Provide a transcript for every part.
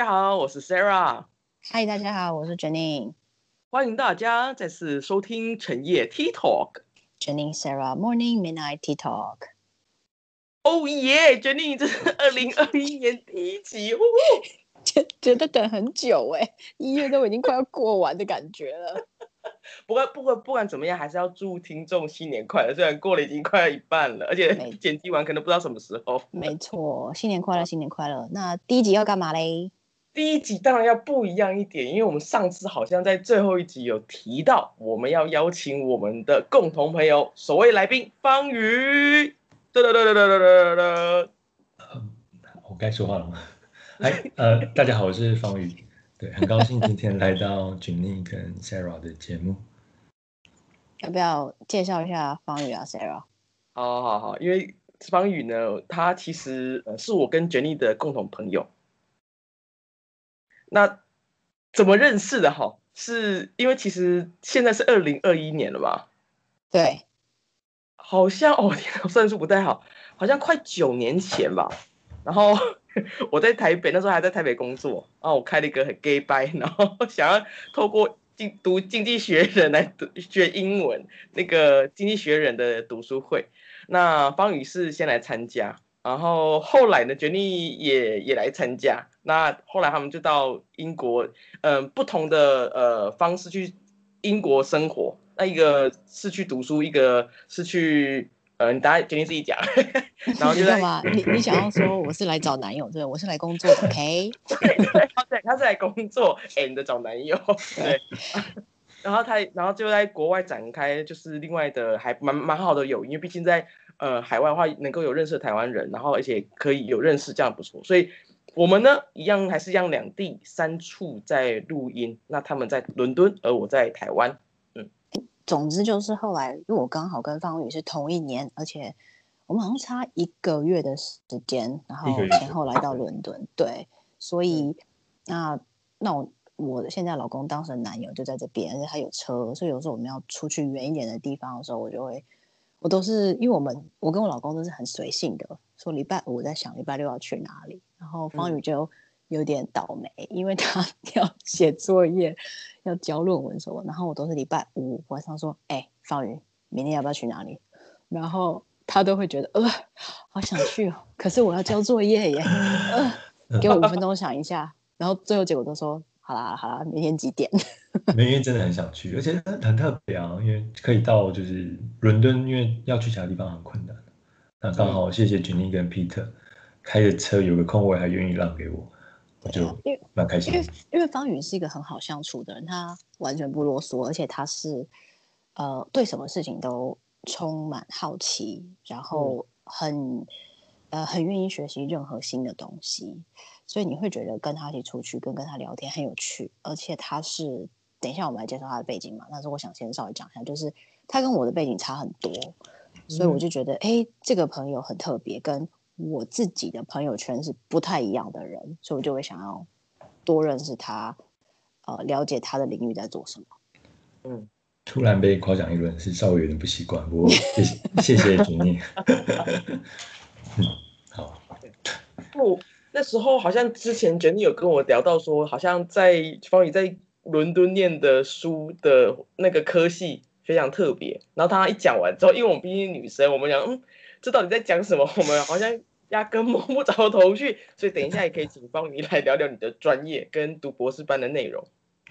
家好，我是 Sarah。嗨，大家好，我是 Jenny。欢迎大家再次收听晨夜 Tea Talk。Jenny Sarah Morning Midnight Tea Talk。哦耶，Jenny，这是二零二一年第一集，觉觉得等很久哎，一月都已经快要过完的感觉了。不过不管不管怎么样，还是要祝听众新年快乐。虽然过了已经快要一半了，而且剪辑完可能不知道什么时候。没错，新年快乐，新年快乐。那第一集要干嘛嘞？第一集当然要不一样一点，因为我们上次好像在最后一集有提到，我们要邀请我们的共同朋友，首位来宾方宇。哒哒哒哒哒哒哒哒。我该说话了吗？哎，呃，大家好，我是方宇。对，很高兴今天来到 Jenny 跟 Sarah 的节目。要不要介绍一下方宇啊，Sarah？好，好，好，因为方宇呢，他其实呃是我跟 Jenny 的共同朋友。那怎么认识的？哈，是因为其实现在是二零二一年了吧？对，好像哦，天，算数不太好，好像快九年前吧。然后。我在台北那时候还在台北工作啊，我开了一个很 gay 班，然后 想要透过经读经济学人来读学英文，那个经济学人的读书会。那方宇是先来参加，然后后来呢，Jenny 也也来参加。那后来他们就到英国，嗯，不同的呃方式去英国生活。那一个是去读书，一个是去。呃，你大家决定自己讲，然后就在吗？你你想要说我是来找男友，对，我是来工作的，OK？对对，他是来工作，and 找男友，对。然后他，然后就在国外展开，就是另外的还蛮蛮好的友谊，因为毕竟在呃海外的话，能够有认识台湾人，然后而且可以有认识，这样不错。所以我们呢，一样还是一样两地三处在录音，那他们在伦敦，而我在台湾。嗯。总之就是后来，因为我刚好跟方宇是同一年，而且我们好像差一个月的时间，然后前后来到伦敦，对，所以那那我我现在老公当时的男友就在这边，而且他有车，所以有时候我们要出去远一点的地方的时候，我就会我都是因为我们我跟我老公都是很随性的，说礼拜五在想礼拜六要去哪里，然后方宇就。有点倒霉，因为他 要写作业，要交论文什么，然后我都是礼拜五晚上说，哎，方宇，明天要不要去哪里？然后他都会觉得，呃，好想去哦，可是我要交作业耶，呃，给我五分钟想一下，然后最后结果都说，好啦好啦，明天几点？明天真的很想去，而且很特别啊，因为可以到就是伦敦，因为要去其他地方很困难，那刚好谢谢 Jenny 跟 Peter 开着车有个空位，还愿意让给我。我就蛮开心，因为因为方宇是一个很好相处的人，他完全不啰嗦，而且他是呃对什么事情都充满好奇，然后很呃很愿意学习任何新的东西，所以你会觉得跟他一起出去跟跟他聊天很有趣，而且他是等一下我们来介绍他的背景嘛，但是我想先稍微讲一下，就是他跟我的背景差很多，所以我就觉得哎这个朋友很特别，跟。我自己的朋友圈是不太一样的人，所以我就会想要多认识他，呃，了解他的领域在做什么。嗯，突然被夸奖一轮是稍微有点不习惯，不过谢谢谢谢主念。嗯，好。不，那时候好像之前 Jenny 有跟我聊到说，好像在方宇在伦敦念的书的那个科系非常特别。然后他一讲完之后，因为我们毕竟女生，我们讲嗯，这到底在讲什么？我们好像。压根摸不着头绪，所以等一下也可以请方宇来聊聊你的专业跟读博士班的内容。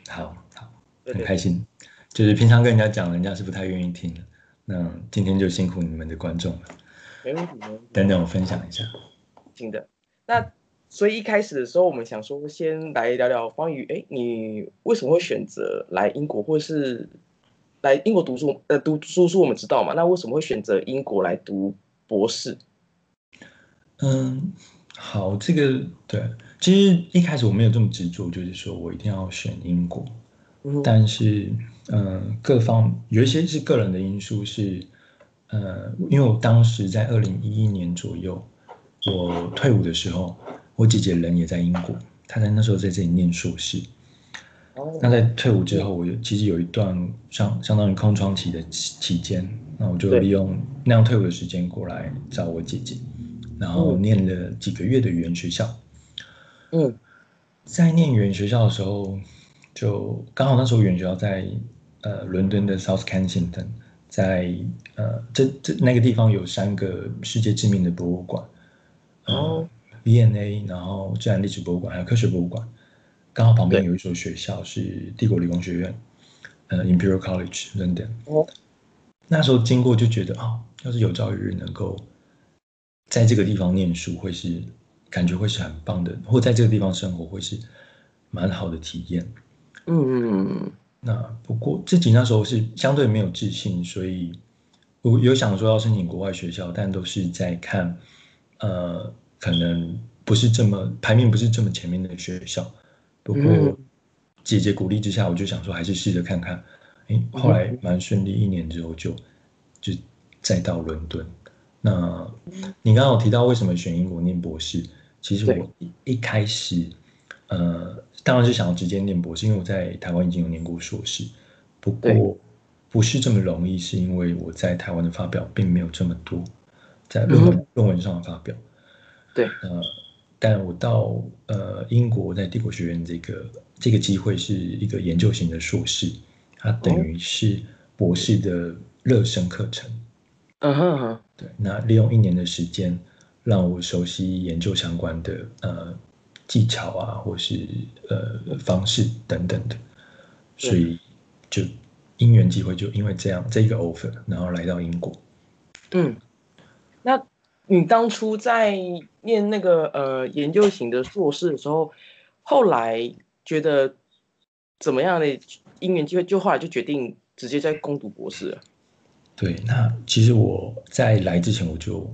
好好，很开心。就是平常跟人家讲，人家是不太愿意听的。那今天就辛苦你们的观众了。没问题，等等我分享一下。行的。那所以一开始的时候，我们想说先来聊聊关于。哎，你为什么会选择来英国，或是来英国读书？呃，读书书我们知道嘛？那为什么会选择英国来读博士？嗯，好，这个对，其实一开始我没有这么执着，就是说我一定要选英国，但是，嗯，各方有一些是个人的因素，是，呃，因为我当时在二零一一年左右，我退伍的时候，我姐姐人也在英国，她在那时候在这里念硕士，那在退伍之后，我其实有一段相相当于空窗期的期间，那我就利用那样退伍的时间过来找我姐姐。然后念了几个月的语言学校，嗯，在念语言学校的时候，就刚好那时候语言学校在呃伦敦的 South Kensington，在呃这这那个地方有三个世界知名的博物馆，哦，V&A，然后自然历史博物馆还有科学博物馆，刚好旁边有一所学校是帝国理工学院，呃，Imperial College London。哦，那时候经过就觉得啊，要是有朝一日能够在这个地方念书，会是。感觉会是很棒的，或在这个地方生活会是蛮好的体验。嗯，那不过自己那时候是相对没有自信，所以我有想说要申请国外学校，但都是在看，呃，可能不是这么排名不是这么前面的学校。不过姐姐鼓励之下，我就想说还是试着看看。哎，后来蛮顺利，一年之后就就再到伦敦。那你刚刚有提到为什么选英国念博士？其实我一一开始，呃，当然是想要直接念博士，因为我在台湾已经有念过硕士。不过不是这么容易，是因为我在台湾的发表并没有这么多，在论文论文上的发表。对，呃，但我到呃英国在帝国学院这个这个机会是一个研究型的硕士，它等于是博士的热身课程。嗯哼哼，对，那利用一年的时间。让我熟悉研究相关的呃技巧啊，或是呃方式等等的，所以就因缘机会，就因为这样这个 offer，然后来到英国。嗯，那你当初在念那个呃研究型的硕士的时候，后来觉得怎么样的因缘机会，就后来就决定直接在攻读博士了。对，那其实我在来之前我就。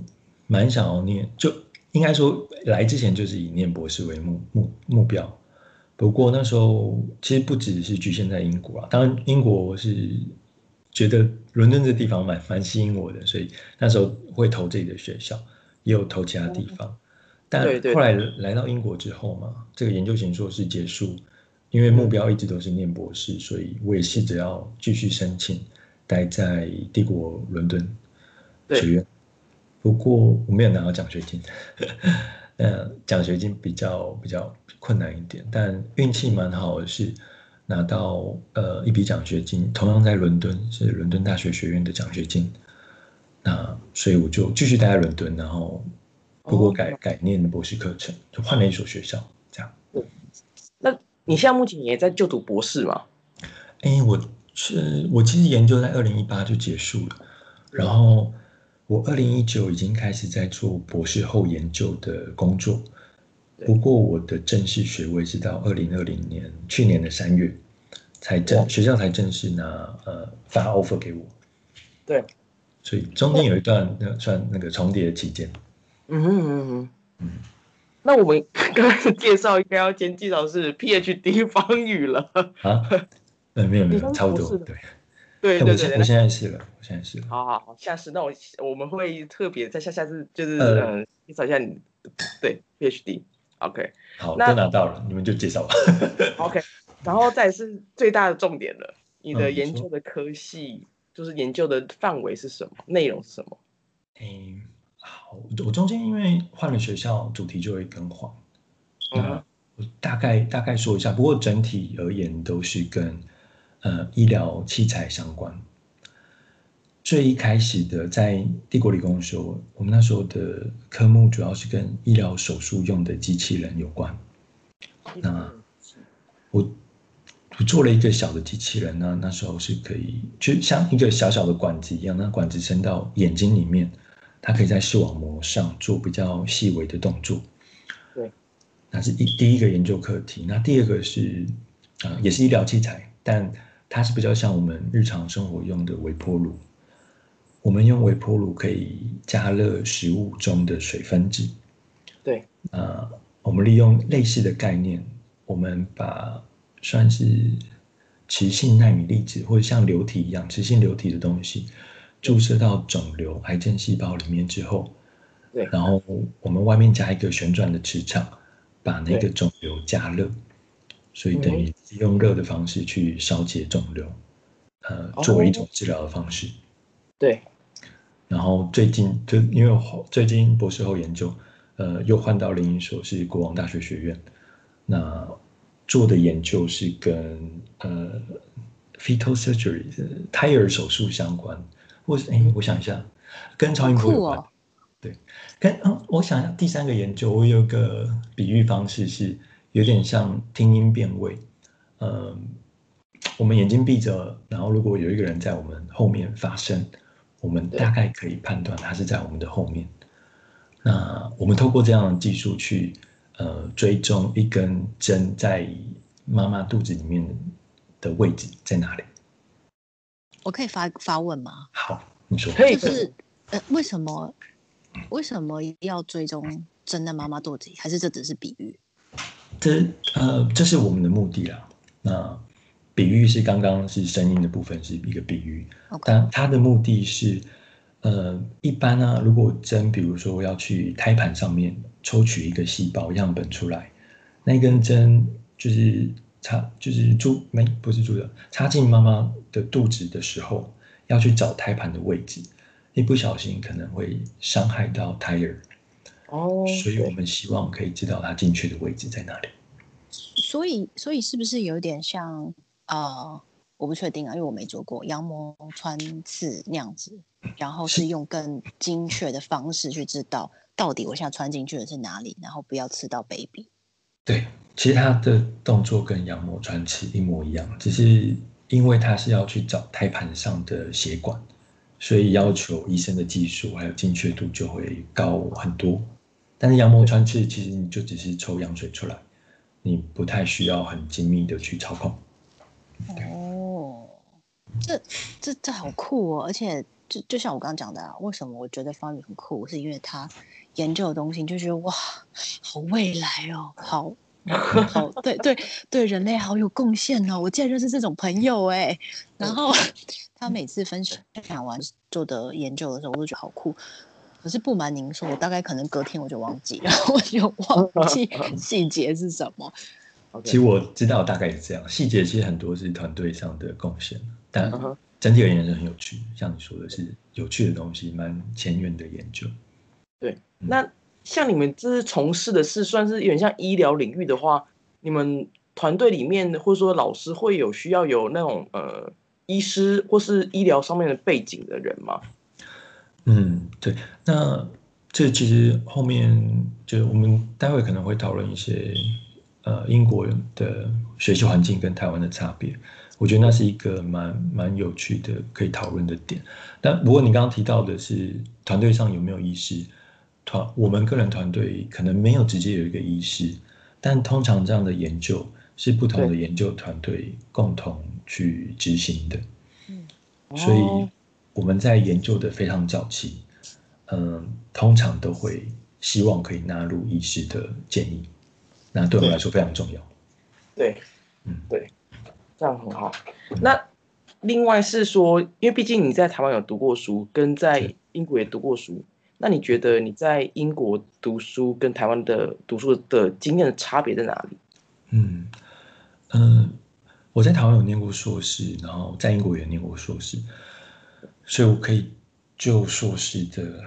蛮想要念，就应该说来之前就是以念博士为目目目标。不过那时候其实不只是局限在英国啊，当然英国是觉得伦敦这地方蛮蛮吸引我的，所以那时候会投自己的学校，也有投其他地方。但后来来到英国之后嘛，这个研究型硕士结束，因为目标一直都是念博士，所以我也试着要继续申请待在帝国伦敦学院。不过我没有拿到奖学金，那，奖学金比较比较困难一点，但运气蛮好的是拿到呃一笔奖学金，同样在伦敦是伦敦大学学院的奖学金，那所以我就继续待在伦敦，然后不过改改念博士课程，就换了一所学校，这样。那你现在目前也在就读博士吗？哎，我是我其实研究在二零一八就结束了，然后。我二零一九已经开始在做博士后研究的工作，不过我的正式学位是到二零二零年去年的三月才正学校才正式拿呃发 offer 给我。对，所以中间有一段那算那个重叠的期间。嗯哼嗯哼嗯。那我们刚开始介绍应该要先介绍是 PhD 方宇了啊？呃没有没有差不多对。对 对对，我现在是了，我现在是了。好好好，下次那我我们会特别在下下次就是嗯介绍一下你对 PhD，OK。好，都拿到了，你们就介绍吧。OK，然后再是最大的重点了，你的研究的科系就是研究的范围是什么，内容是什么？嗯，好，我中间因为换了学校，主题就会更换。那我大概大概说一下，不过整体而言都是跟。呃，医疗器材相关。最一开始的在帝国理工的时候，我们那时候的科目主要是跟医疗手术用的机器人有关。那我我做了一个小的机器人呢，那时候是可以就像一个小小的管子一样，那管子伸到眼睛里面，它可以在视网膜上做比较细微的动作。对，那是一第一个研究课题。那第二个是啊，也是医疗器材，但它是比较像我们日常生活用的微波炉。我们用微波炉可以加热食物中的水分子。对。呃，我们利用类似的概念，我们把算是磁性纳米粒子或者像流体一样磁性流体的东西注射到肿瘤、癌症细胞里面之后，对。然后我们外面加一个旋转的磁场，把那个肿瘤加热。所以等于用热的方式去烧结肿瘤，呃，作为一种治疗的方式。对。然后最近就因为最近博士后研究，呃，又换到另一所是国王大学学院。那做的研究是跟呃 fetal surgery 胎儿手术相关，或是哎，我想一下，跟超音波有关。对，跟嗯，我想一下，第三个研究，我有个比喻方式是有点像听音辨位。嗯，我们眼睛闭着，然后如果有一个人在我们后面发声，我们大概可以判断它是在我们的后面。那我们透过这样的技术去，呃，追踪一根针在妈妈肚子里面的位置在哪里？我可以发发问吗？好，你说。就是呃，为什么为什么要追踪针在妈妈肚子里？还是这只是比喻？这呃，这是我们的目的啦。那比喻是刚刚是声音的部分是一个比喻，但它的目的是。呃，一般呢，如果针，比如说要去胎盘上面抽取一个细胞样本出来，那根针就是插，就是注没不是注的，插进妈妈的肚子的时候，要去找胎盘的位置，一不小心可能会伤害到胎儿。哦，所以我们希望可以知道它进去的位置在哪里。所以，所以是不是有点像啊？我不确定啊，因为我没做过羊膜穿刺那样子，然后是用更精确的方式去知道到底我现在穿进去的是哪里，然后不要刺到 baby。对，其实他的动作跟羊膜穿刺一模一样，只是因为他是要去找胎盘上的血管，所以要求医生的技术还有精确度就会高很多。但是羊膜穿刺其实你就只是抽羊水出来，你不太需要很精密的去操控。哦，这这这好酷哦！而且就就像我刚刚讲的，啊，为什么我觉得方宇很酷，是因为他研究的东西就觉得哇，好未来哦，好 好对对对，人类好有贡献哦！我竟然认识这种朋友哎！然后他每次分享完做的研究的时候，我都觉得好酷。可是不瞒您说，我大概可能隔天我就忘记，然 后我就忘记细节是什么。其实我知道大概是这样，细节其实很多是团队上的贡献，但整体而言是很有趣。像你说的是有趣的东西，蛮前沿的研究。对，那像你们这是从事的是算是有点像医疗领域的话，你们团队里面或者说老师会有需要有那种呃医师或是医疗上面的背景的人吗？嗯，对。那这其实后面就我们待会可能会讨论一些。呃，英国的学习环境跟台湾的差别，我觉得那是一个蛮蛮有趣的可以讨论的点。但不过你刚刚提到的是团队上有没有医师团，我们个人团队可能没有直接有一个医师，但通常这样的研究是不同的研究团队共同去执行的。嗯，所以我们在研究的非常早期，嗯，通常都会希望可以纳入医师的建议。那对我来说非常重要。对，嗯，对，这样很好。那另外是说，因为毕竟你在台湾有读过书，跟在英国也读过书，那你觉得你在英国读书跟台湾的读书的经验的差别在哪里？嗯嗯，我在台湾有念过硕士，然后在英国也念过硕士，所以我可以就硕士的。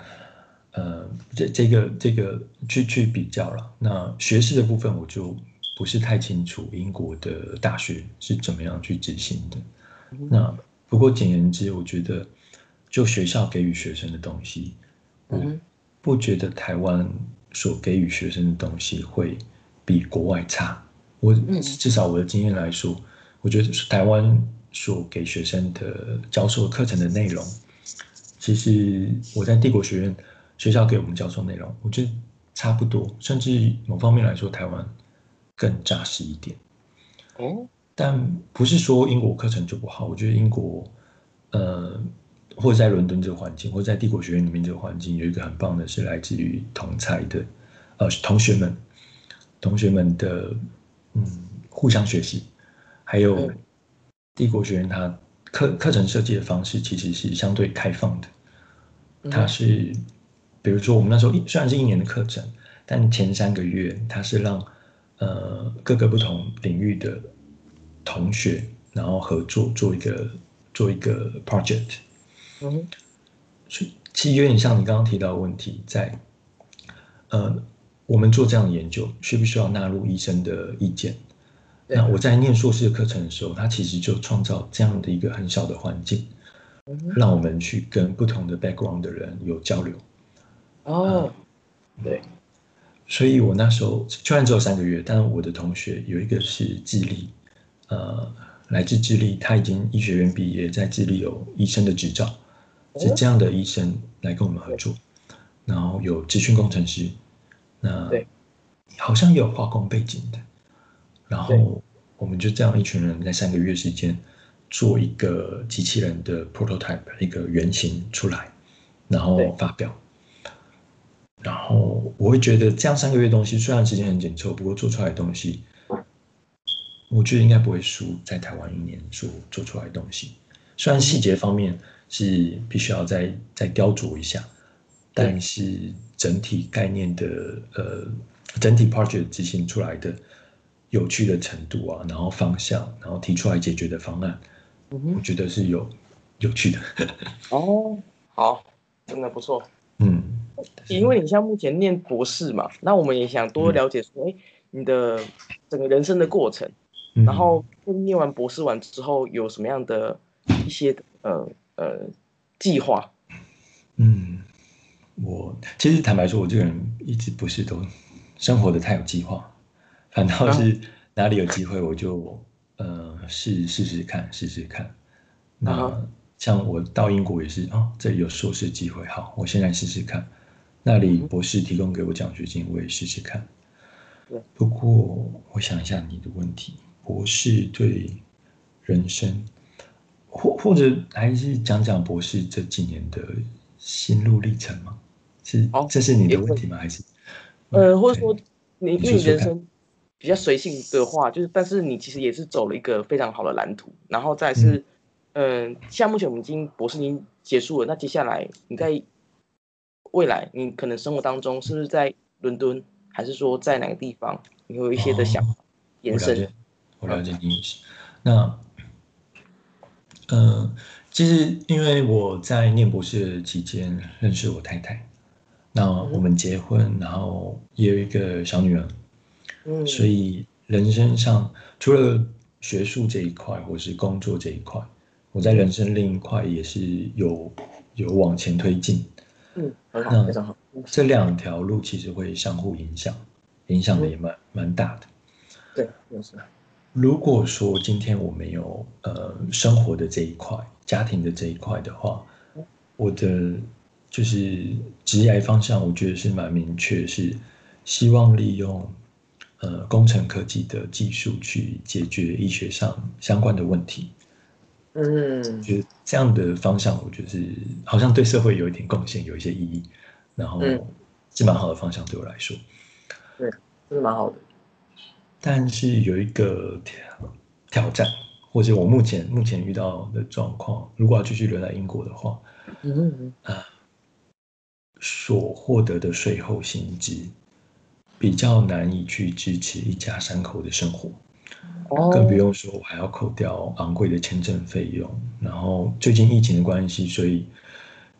呃，这这个这个去去比较了。那学士的部分我就不是太清楚，英国的大学是怎么样去执行的。那不过简言之，我觉得就学校给予学生的东西，嗯，不觉得台湾所给予学生的东西会比国外差。我至少我的经验来说，我觉得台湾所给学生的教授课程的内容，其实我在帝国学院。学校给我们教授内容，我觉得差不多，甚至某方面来说，台湾更扎实一点。哦，但不是说英国课程就不好。我觉得英国，呃，或者在伦敦这个环境，或者在帝国学院里面这个环境，有一个很棒的是来自于同才的，呃，同学们，同学们的，嗯，互相学习，还有帝国学院它课课程设计的方式其实是相对开放的，它是。比如说，我们那时候虽然是一年的课程，但前三个月他是让呃各个不同领域的同学，然后合作做一个做一个 project。嗯，所其实有点像你刚刚提到的问题，在呃我们做这样的研究，需不需要纳入医生的意见？那我在念硕士的课程的时候，他其实就创造这样的一个很小的环境，让我们去跟不同的 background 的人有交流。哦，对。所以我那时候虽然只有三个月，但我的同学有一个是智利，呃，来自智利，他已经医学院毕业，在智利有医生的执照，是这样的医生来跟我们合作。然后有资讯工程师，那好像也有化工背景的。然后我们就这样一群人在三个月时间做一个机器人的 prototype，一个原型出来，然后发表。然后我会觉得，这样三个月东西虽然时间很紧凑，不过做出来的东西，我觉得应该不会输在台湾一年做做出来的东西。虽然细节方面是必须要再再雕琢一下，但是整体概念的呃，整体 project 执行出来的有趣的程度啊，然后方向，然后提出来解决的方案，我觉得是有有趣的。哦，好，真的不错。嗯。因为你像目前念博士嘛，那我们也想多了解说，哎，你的整个人生的过程，然后念完博士完之后有什么样的一些呃呃计划？嗯，我其实坦白说，我这个人一直不是都生活的太有计划，反倒是哪里有机会我就呃试试试看，试试看。那像我到英国也是啊，这里有硕士机会，好，我现在试试看。那里博士提供给我奖学金，我也试试看。不过我想一下你的问题，博士对人生，或或者还是讲讲博士这几年的心路历程吗？是，这是你的问题吗？还是？呃，或者说你因为人生比较随性的话，就是，但是你其实也是走了一个非常好的蓝图，然后再是，嗯，像目前我们已经博士已经结束了，那接下来你在。未来你可能生活当中是不是在伦敦，还是说在哪个地方？你有一些的想法延伸。我了解你意思。那，嗯，其实因为我在念博士期间认识我太太，那我们结婚，然后也有一个小女儿，嗯，所以人生上除了学术这一块，或是工作这一块，我在人生另一块也是有有往前推进。嗯，很好，非常好。这两条路其实会相互影响，影响的也蛮蛮大的。对，就是。如果说今天我没有呃生活的这一块、家庭的这一块的话，我的就是职业方向，我觉得是蛮明确，是希望利用呃工程科技的技术去解决医学上相关的问题。嗯，觉得这样的方向，我觉得是好像对社会有一点贡献，有一些意义，然后是蛮好的方向对我来说。对，这是蛮好的。但是有一个挑挑战，或者我目前目前遇到的状况，如果要继续留在英国的话，嗯啊，所获得的税后薪资比较难以去支持一家三口的生活。更不用说，我还要扣掉昂贵的签证费用。然后最近疫情的关系，所以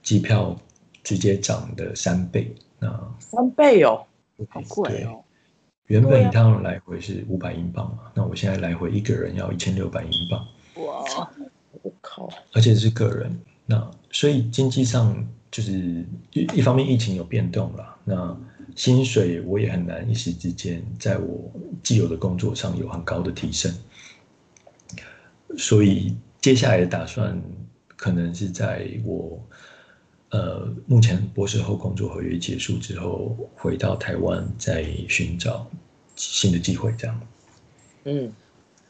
机票直接涨的三倍。那三倍哦，好贵哦。原本一趟来回是五百英镑嘛，那我现在来回一个人要一千六百英镑。哇，我靠！而且是个人，那所以经济上就是一一方面疫情有变动了，那。薪水我也很难一时之间在我既有的工作上有很高的提升，所以接下来的打算可能是在我呃目前博士后工作合约结束之后回到台湾再寻找新的机会这样。嗯，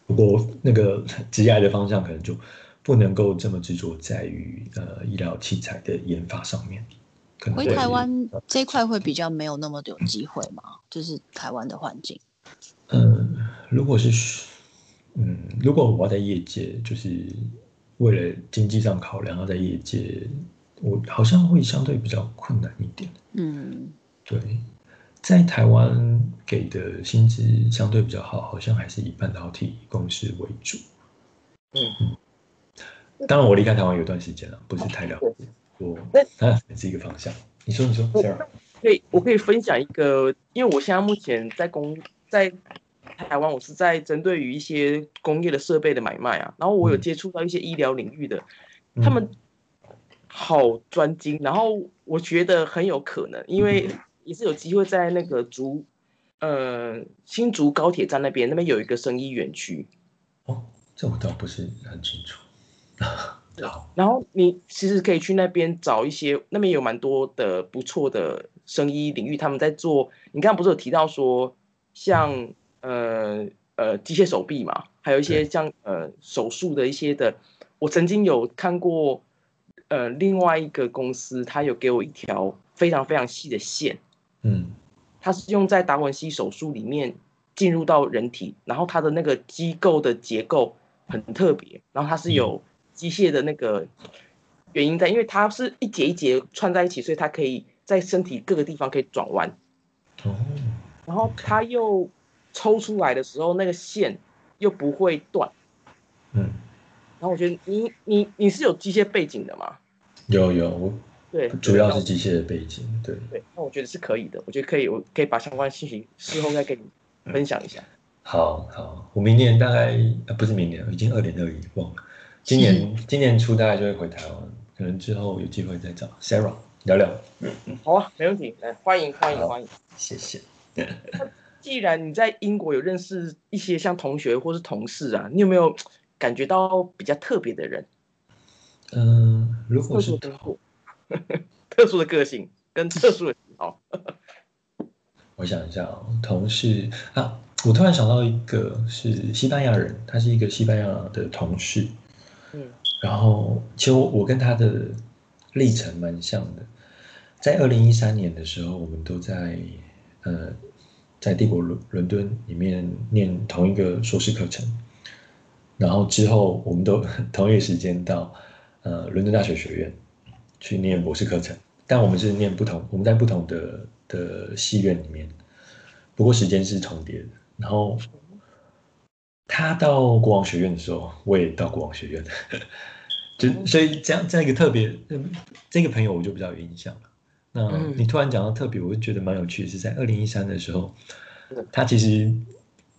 不过那个职业的方向可能就不能够这么执着在于呃医疗器材的研发上面。回台湾这一块会比较没有那么有机会嘛？就是台湾的环境。嗯，如果是，嗯，如果我要在业界，就是为了经济上考量，要在业界，我好像会相对比较困难一点。嗯，对，在台湾给的薪资相对比较好，好像还是以半导体公司为主。嗯嗯，当然我离开台湾有段时间了，不是太了解。我啊，是一个方向。你说，你说，可以，我可以分享一个，因为我现在目前在工在台湾，我是在针对于一些工业的设备的买卖啊，然后我有接触到一些医疗领域的，他们好专精，然后我觉得很有可能，因为也是有机会在那个竹，呃，新竹高铁站那边，那边有一个生医园区。哦，这我倒不是很清楚。好，然后你其实可以去那边找一些，那边有蛮多的不错的生医领域，他们在做。你刚刚不是有提到说，像呃呃机械手臂嘛，还有一些像呃手术的一些的。我曾经有看过，呃另外一个公司，他有给我一条非常非常细的线，嗯，它是用在达文西手术里面进入到人体，然后它的那个机构的结构很特别，然后它是有。机械的那个原因在，因为它是一节一节串在一起，所以它可以在身体各个地方可以转弯。哦。然后它又抽出来的时候，那个线又不会断。嗯。然后我觉得你你你是有机械背景的吗？有有。对，主要是机械的背景。对。对，那我觉得是可以的。我觉得可以，我可以把相关信息事后再跟你分享一下。好好，我明年大概啊不是明年，已经二零二一忘了。今年 今年初大概就会回台湾，可能之后有机会再找 Sarah 聊聊。嗯嗯，好啊，没问题，来欢迎欢迎欢迎，谢谢。既然你在英国有认识一些像同学或是同事啊，你有没有感觉到比较特别的人？嗯，如果是特殊的 个性跟特殊的喜好。我想一下哦，同事啊。我突然想到一个是西班牙人，他是一个西班牙的同事，嗯，然后其实我跟他的历程蛮像的，在二零一三年的时候，我们都在呃在帝国伦伦敦里面念同一个硕士课程，然后之后我们都 同一个时间到呃伦敦大学学院去念博士课程，但我们是念不同，我们在不同的的系院里面，不过时间是重叠的。然后他到国王学院的时候，我也到国王学院，就所以这样这样一个特别，这个朋友我就比较有印象了。那你突然讲到特别，我就觉得蛮有趣的是，在二零一三的时候，他其实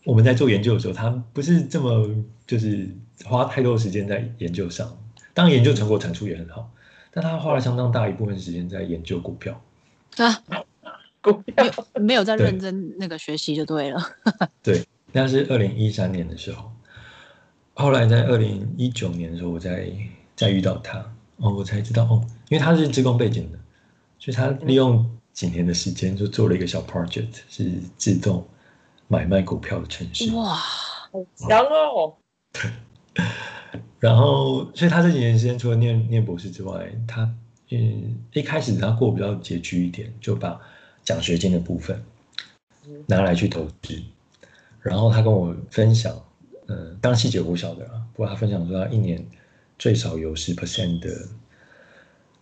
我们在做研究的时候，他不是这么就是花太多时间在研究上，当然研究成果产出也很好，但他花了相当大一部分时间在研究股票。啊。股票。没有在认真那个学习就对了。对，那是二零一三年的时候，后来在二零一九年的时候，我再再遇到他，哦，我才知道哦，因为他是职工背景的，所以他利用几年的时间就做了一个小 project，是自动买卖股票的程序。哇，好强哦！对，然后所以他这几年时间除了念念博士之外，他嗯一开始他过比较拮据一点，就把奖学金的部分拿来去投资，然后他跟我分享，嗯，当然细节我不晓得啊，不过他分享说他一年最少有十 percent 的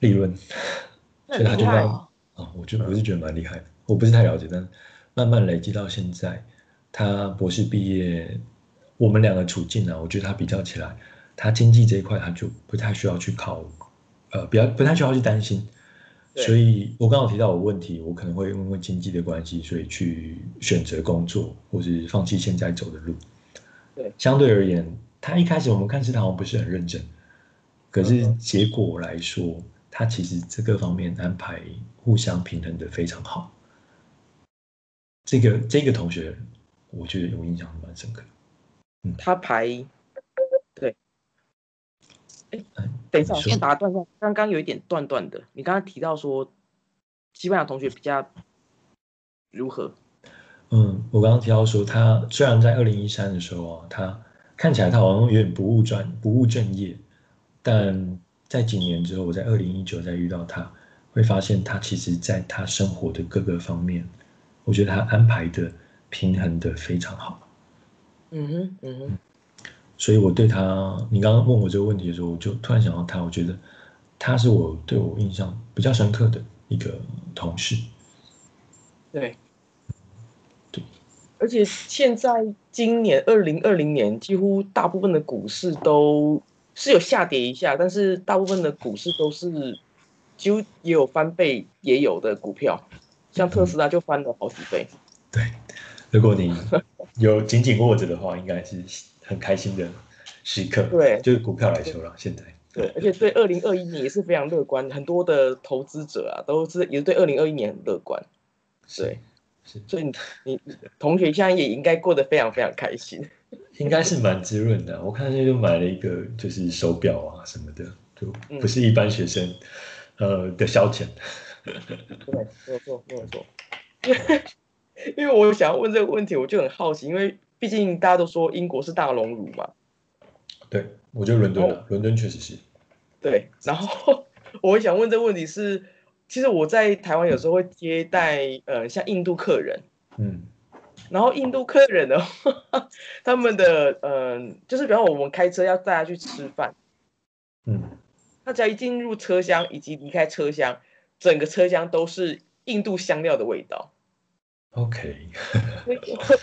利润，所以他就让啊，我就我是觉得蛮厉害的，我不是太了解，但慢慢累积到现在，他博士毕业，我们两个处境呢，我觉得他比较起来，他经济这一块他就不太需要去考，呃，比较不太需要去担心。所以，我刚刚提到我问题，我可能会因为经济的关系，所以去选择工作，或是放弃现在走的路。对，相对而言，他一开始我们看似他好像不是很认真，可是结果来说，他其实这个方面安排互相平衡的非常好。这个这个同学，我觉得我印象蛮深刻。嗯，他排。对哎，等一下，我先打断一下，刚刚有一点断断的。你刚刚提到说，西班牙同学比较如何？嗯，我刚刚提到说，他虽然在二零一三的时候啊，他看起来他好像有点不务专、不务正业，但在几年之后，我在二零一九再遇到他，会发现他其实在他生活的各个方面，我觉得他安排的平衡的非常好。嗯哼，嗯哼。所以，我对他，你刚刚问我这个问题的时候，我就突然想到他。我觉得他是我对我印象比较深刻的一个同事。对，对。而且现在今年二零二零年，几乎大部分的股市都是有下跌一下，但是大部分的股市都是就也有翻倍，也有的股票，像特斯拉就翻了好几倍。对，如果你有紧紧握着的话，应该是很开心的时刻。对，就是股票来说了，现在。对，而且对二零二一年也是非常乐观，很多的投资者啊都是也是对二零二一年很乐观。对，是，所以你你同学现在也应该过得非常非常开心。应该是蛮滋润的，我看见就买了一个就是手表啊什么的，就不是一般学生呃的消遣。对，没有错，没有错。因 为因为我想要问这个问题，我就很好奇，因为毕竟大家都说英国是大熔炉嘛。对，我觉得伦敦，伦敦确实是。对，然后 我想问这个问题是，其实我在台湾有时候会接待呃像印度客人，嗯。然后印度客人的话，他们的嗯，就是比方我们开车要带他去吃饭，嗯，他只要一进入车厢以及离开车厢，整个车厢都是印度香料的味道。OK，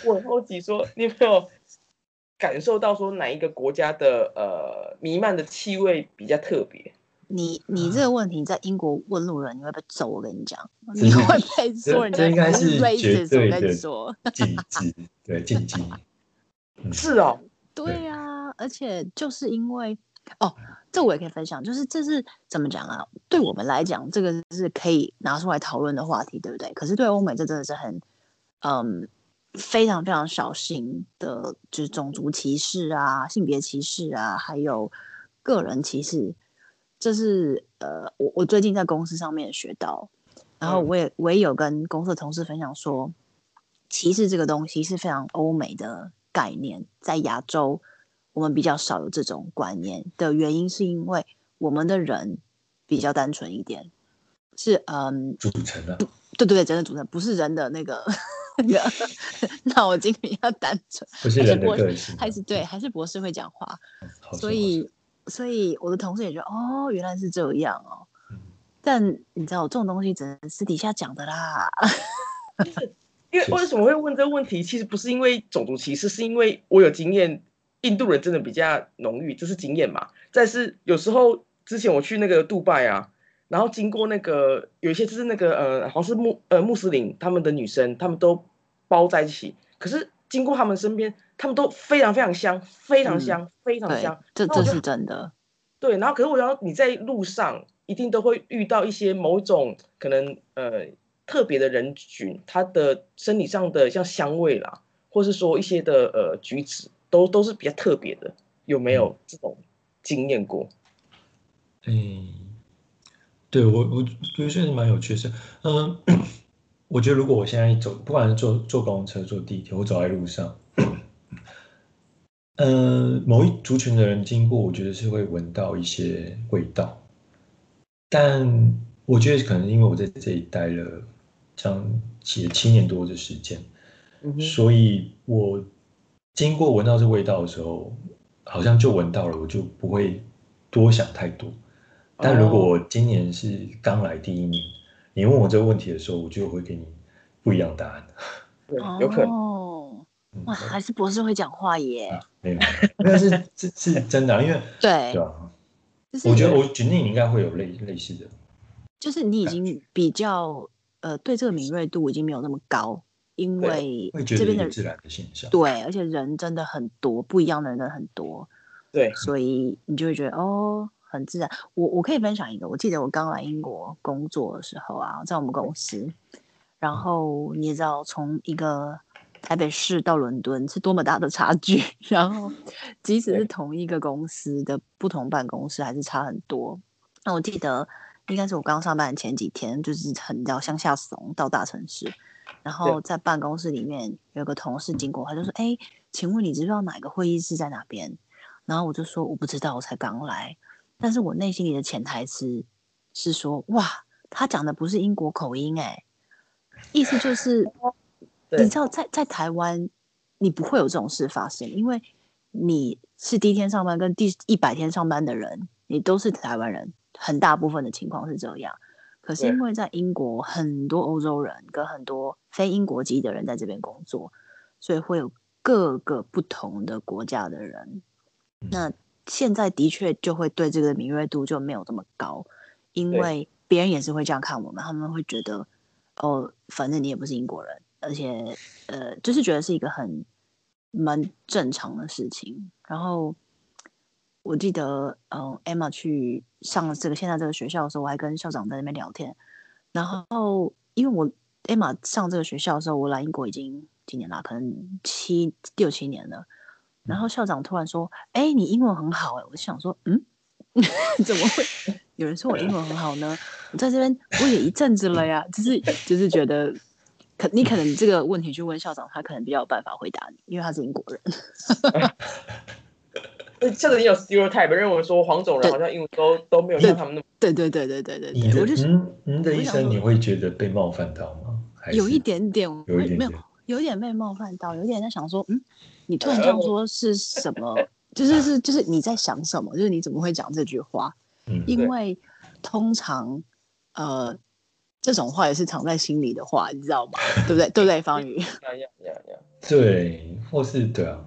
我 我好奇说，你有没有感受到说哪一个国家的呃弥漫的气味比较特别？你你这个问题在英国问路人，你会被揍。我跟你讲，你会被说人家应该是绝对的禁忌，对禁忌。是哦，对呀，而且就是因为哦，这我也可以分享，就是这是怎么讲啊？对我们来讲，这个是可以拿出来讨论的话题，对不对？可是对欧美，这真的是很嗯非常非常小心的，就是种族歧视啊、性别歧视啊，还有个人歧视。这是呃，我我最近在公司上面学到，然后我也我也有跟公司的同事分享说，歧视这个东西是非常欧美的概念，在亚洲我们比较少有这种观念。的原因，是因为我们的人比较单纯一点，是嗯，组成的，对对对，真的组成，不是人的那个 那个脑筋比较单纯，不是人的个性，还是对，还是博士会讲话，所以。所以我的同事也觉得，哦，原来是这样哦。但你知道，这种东西只能私底下讲的啦。因为为什么会问这个问题？其实不是因为种族歧视，是因为我有经验，印度人真的比较浓郁，这是经验嘛。但是有时候之前我去那个杜拜啊，然后经过那个有一些就是那个呃，好像是穆呃穆斯林他们的女生，他们都包在一起，可是经过他们身边。他们都非常非常香，非常香，非常香。这这是真的。对，然后可是我想你在路上一定都会遇到一些某种可能呃特别的人群，他的生理上的像香味啦，或是说一些的呃举止，都都是比较特别的。有没有这种经验过？嗯，对我我觉得确实蛮有趣的。嗯，我觉得如果我现在走，不管是坐坐公车、坐地铁，我走在路上。呃，某一族群的人经过，我觉得是会闻到一些味道，但我觉得可能因为我在这里待了这样七七年多的时间，所以我经过闻到这味道的时候，好像就闻到了，我就不会多想太多。但如果我今年是刚来第一年，你问我这个问题的时候，我就会给你不一样答案。对，有可能。哇，还是博士会讲话耶！没有，但是 这是真的，因为对。对啊，我觉得我觉得你应该会有类类似的，就是你已经比较呃对这个敏锐度已经没有那么高，因为这边的自然的现象，对，而且人真的很多，不一样的人很多，对，所以你就会觉得哦很自然。我我可以分享一个，我记得我刚来英国工作的时候啊，在我们公司，然后你也知道从一个。台北市到伦敦是多么大的差距，然后即使是同一个公司的不同办公室，还是差很多。那我记得应该是我刚上班前几天，就是很到乡下怂到大城市，然后在办公室里面有个同事经过，他就说：“哎，请问你知道哪个会议室在哪边？”然后我就说：“我不知道，我才刚来。”但是我内心里的潜台词是说：“哇，他讲的不是英国口音，哎，意思就是。”你知道，在在台湾，你不会有这种事发生，因为你是第一天上班跟第一百天上班的人，你都是台湾人，很大部分的情况是这样。可是因为在英国，很多欧洲人跟很多非英国籍的人在这边工作，所以会有各个不同的国家的人。那现在的确就会对这个敏锐度就没有这么高，因为别人也是会这样看我们，他们会觉得哦，反正你也不是英国人。而且呃，就是觉得是一个很蛮正常的事情。然后我记得，嗯，Emma 去上这个现在这个学校的时候，我还跟校长在那边聊天。然后因为我 Emma 上这个学校的时候，我来英国已经几年了，可能七六七年了。然后校长突然说：“哎，你英文很好哎！”我就想说：“嗯，怎么会 有人说我英文很好呢？我在这边我也一阵子了呀，就是就是觉得，可你可能这个问题去问校长，他可能比较有办法回答你，因为他是英国人。校长，你有 stereotype 认为说黄种人好像英文都都没有像他们那么……对对对对对对。你的您您的医生，你会觉得被冒犯到吗？有一点点，有一点没有，有点被冒犯到，有点在想说，嗯。你突然这样说是什么？就是是就是你在想什么？就是你怎么会讲这句话？嗯，因为通常呃这种话也是藏在心里的话，你知道吗？对不对？对不对？方宇。对，或是对啊，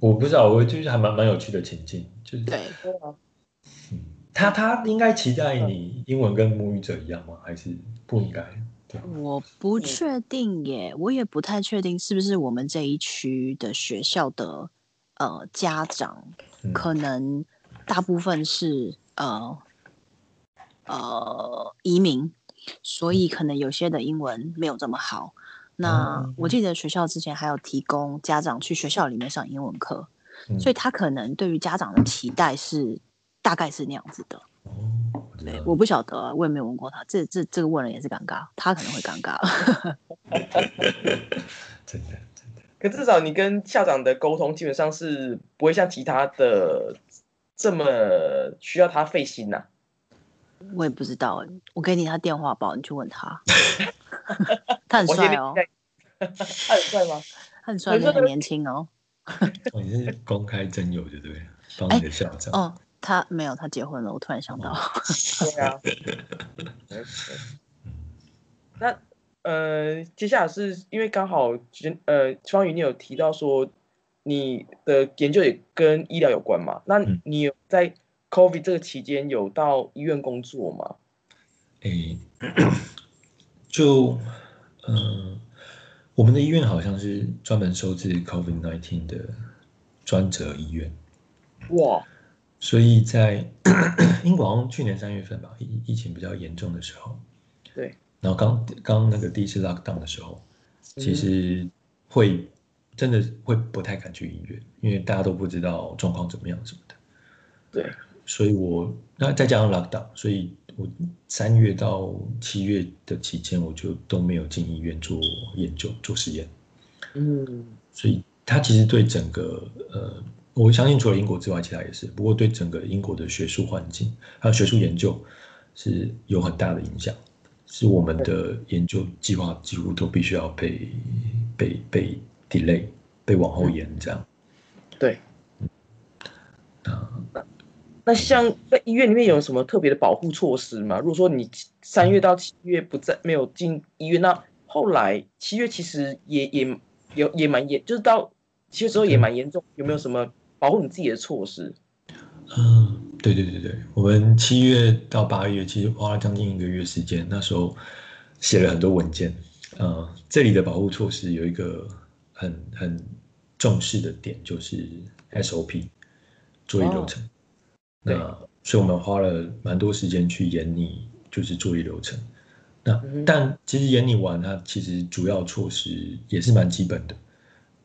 我不知道，我就是还蛮蛮有趣的情境，就是对。嗯，他他应该期待你英文跟母语者一样吗？还是不应该？我不确定耶，我也不太确定是不是我们这一区的学校的呃家长，可能大部分是呃呃移民，所以可能有些的英文没有这么好。那我记得学校之前还有提供家长去学校里面上英文课，所以他可能对于家长的期待是大概是那样子的。对，我不晓得，我也没有问过他。这这这个问了也是尴尬，他可能会尴尬。真的真的。可至少你跟校长的沟通基本上是不会像其他的这么需要他费心呐。我也不知道，我给你他电话吧，你去问他。他很帅哦。他很帅吗？他很帅，很年轻哦。你是公开真友对不对？帮你的校长。哦。他没有，他结婚了。我突然想到，对啊。那呃，接下来是因为刚好，呃，双宇你有提到说你的研究也跟医疗有关嘛？那你有在 COVID 这个期间有到医院工作吗？诶，就嗯，我们的医院好像是专门收治 COVID nineteen 的专责医院。哇！所以在 英国去年三月份吧，疫疫情比较严重的时候，对，然后刚刚那个第一次 lock down 的时候，其实会真的会不太敢去医院，因为大家都不知道状况怎么样什么的。对，所以我那再加上 lock down，所以我三月到七月的期间，我就都没有进医院做研究做实验。嗯，所以它其实对整个呃。我相信除了英国之外，其他也是。不过对整个英国的学术环境还有学术研究是有很大的影响，是我们的研究计划几乎都必须要被被被 delay，被往后延这样。对。那那像在医院里面有什么特别的保护措施吗？如果说你三月到七月不在没有进医院，那后来七月其实也也有也蛮严，就是到七月之后也蛮严重，有没有什么？保护你自己的措施。嗯，对对对对，我们七月到八月其实花了将近一个月时间，那时候写了很多文件。呃，这里的保护措施有一个很很重视的点，就是 SOP 作业流程。那所以我们花了蛮多时间去演拟，就是作业流程。那但其实演拟完，它其实主要措施也是蛮基本的。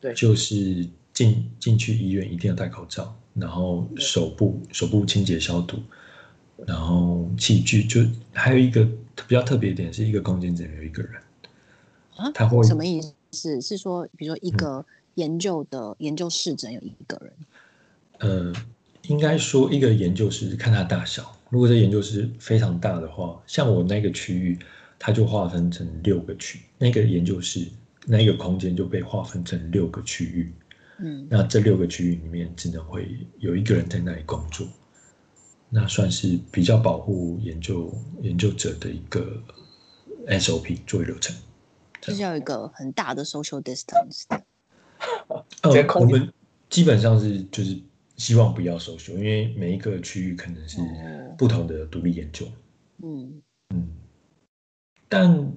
对，就是。进进去医院一定要戴口罩，然后手部手部清洁消毒，然后器具就还有一个比较特别一点，是一个空间只能有一个人啊？他会什么意思？是说比如说一个研究的研究室只有一个人？呃，应该说一个研究室看它大小，如果这研究室非常大的话，像我那个区域，它就划分成六个区，那个研究室那个空间就被划分成六个区域。嗯，那这六个区域里面只能会有一个人在那里工作，那算是比较保护研究研究者的一个 SOP 作业流程。就是要一个很大的 social distance。呃，我们基本上是就是希望不要 social，因为每一个区域可能是不同的独立研究。嗯嗯，但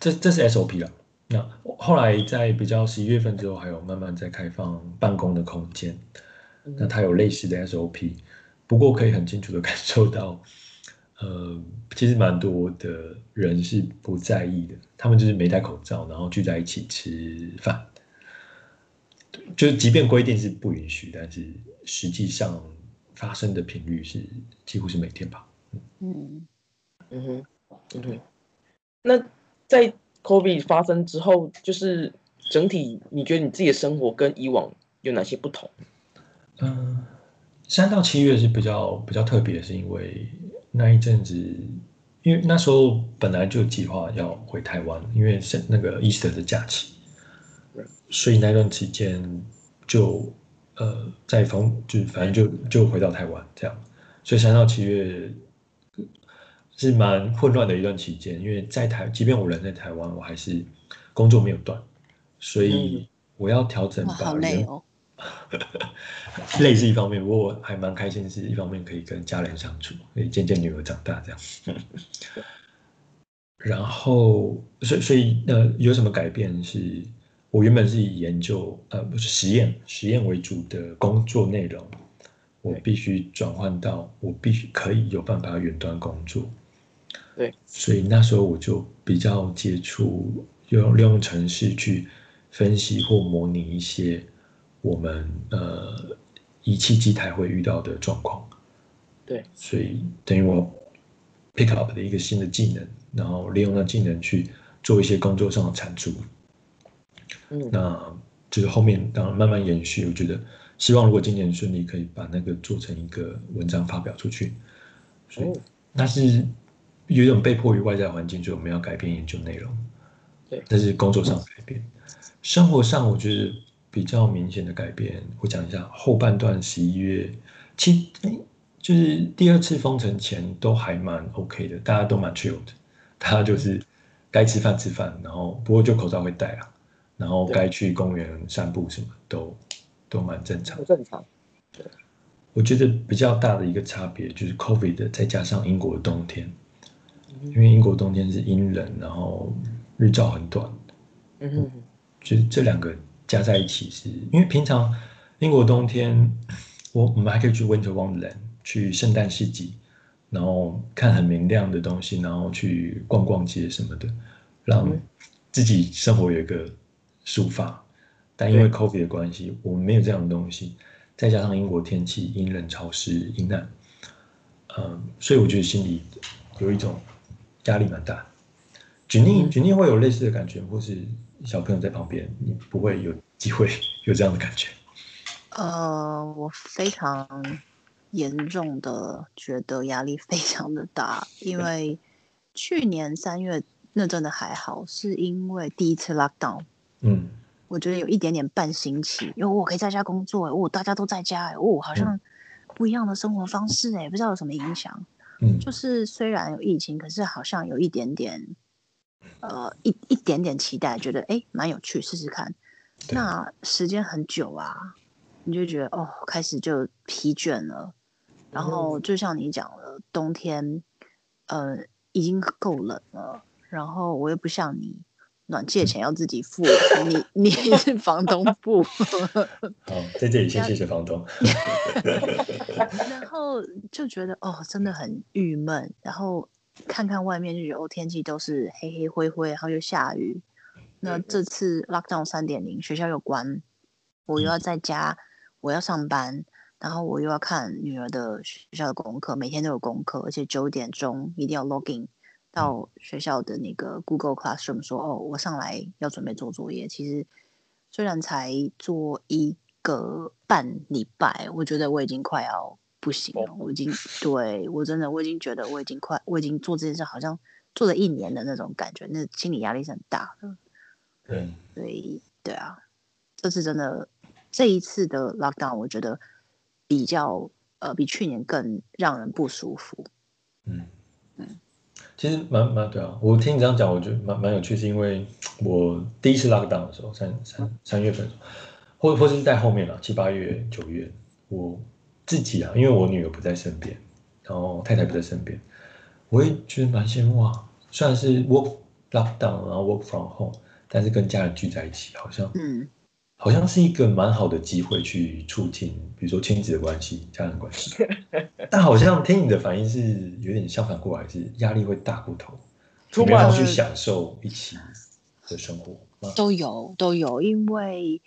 这这是 SOP 啦，那后来在比较十一月份之后，还有慢慢在开放办公的空间，那它有类似的 SOP，不过可以很清楚的感受到，呃，其实蛮多的人是不在意的，他们就是没戴口罩，然后聚在一起吃饭，就是即便规定是不允许，但是实际上发生的频率是几乎是每天吧。嗯。嗯。哼。嗯哼，那在。COVID 发生之后，就是整体，你觉得你自己的生活跟以往有哪些不同？嗯，三到七月是比较比较特别，是因为那一阵子，因为那时候本来就计划要回台湾，因为是那个 Easter 的假期，所以那段期间就呃在逢就反正就就回到台湾这样，所以三到七月。是蛮混乱的一段期间，因为在台，即便我人在台湾，我还是工作没有断，所以我要调整。好累哦。累是一方面，不过我还蛮开心，是一方面可以跟家人相处，可以见见女儿长大这样。然后，所以所以呃，有什么改变？是我原本是以研究呃不是实验实验为主的工作内容，我必须转换到我必须可以有办法远端工作。对，所以那时候我就比较接触用利用程式去分析或模拟一些我们呃仪器机台会遇到的状况。对，所以等于我 pick up 的一个新的技能，然后利用那技能去做一些工作上的产出。嗯，那就是后面当然慢慢延续，我觉得希望如果今年顺利，可以把那个做成一个文章发表出去。所以那是。有一种被迫于外在环境，所以我们要改变研究内容。对，但是工作上改变，生活上我觉得比较明显的改变。我讲一下后半段十一月，其哎，就是第二次封城前都还蛮 OK 的，大家都蛮 chill 的，大家就是该吃饭吃饭，然后不过就口罩会戴啊，然后该去公园散步什么都都蛮正常。正常。对，我觉得比较大的一个差别就是 COVID 再加上英国的冬天。因为英国冬天是阴冷，然后日照很短，嗯哼，就这两个加在一起，是因为平常英国冬天，我我们还可以去 Winter Wonderland 去圣诞市集，然后看很明亮的东西，然后去逛逛街什么的，让自己生活有一个抒发。但因为 Covid 的关系，我们没有这样的东西，再加上英国天气阴冷潮湿阴暗，嗯，所以我觉得心里有一种。压力蛮大，举例举例会有类似的感觉，或是小朋友在旁边，你不会有机会 有这样的感觉。呃，我非常严重的觉得压力非常的大，因为去年三月那真的还好，是因为第一次 lockdown，嗯，我觉得有一点点半新奇，因为我可以在家工作，哦，大家都在家，哦，好像不一样的生活方式，哎，不知道有什么影响。嗯，就是虽然有疫情，可是好像有一点点，呃，一一点点期待，觉得哎，蛮有趣，试试看。那时间很久啊，你就觉得哦，开始就疲倦了。然后就像你讲了，冬天，呃，已经够冷了。然后我又不像你。暖气的钱要自己付，你你 是房东付。好，在这里先谢谢房东。然后就觉得哦，真的很郁闷。然后看看外面就觉得哦，天气都是黑黑灰灰，然后又下雨。那这次 lockdown 三点零，学校又关，我又要在家，我要上班，然后我又要看女儿的学校的功课，每天都有功课，而且九点钟一定要 login。到学校的那个 Google Classroom 说：“哦，我上来要准备做作业。其实虽然才做一个半礼拜，我觉得我已经快要不行了。我已经对我真的，我已经觉得我已经快，我已经做这件事好像做了一年的那种感觉，那心理压力是很大的。对，所以对啊，这次真的这一次的 Lockdown，我觉得比较呃比去年更让人不舒服。嗯嗯。”其实蛮蛮对啊，我听你这样讲，我觉得蛮蛮有趣，是因为我第一次 lock down 的时候，三三三月份，或或是在后面了，七八月九月，我自己啊，因为我女儿不在身边，然后太太不在身边，我也觉得蛮羡慕啊。虽然是 work lock down，然后 work from home，但是跟家人聚在一起，好像嗯，好像是一个蛮好的机会去促进，比如说亲子的关系、家人关系。但好像听你的反应是有点相反过来，是压力会大过头，没有去享受一起的生活。都有都有，因为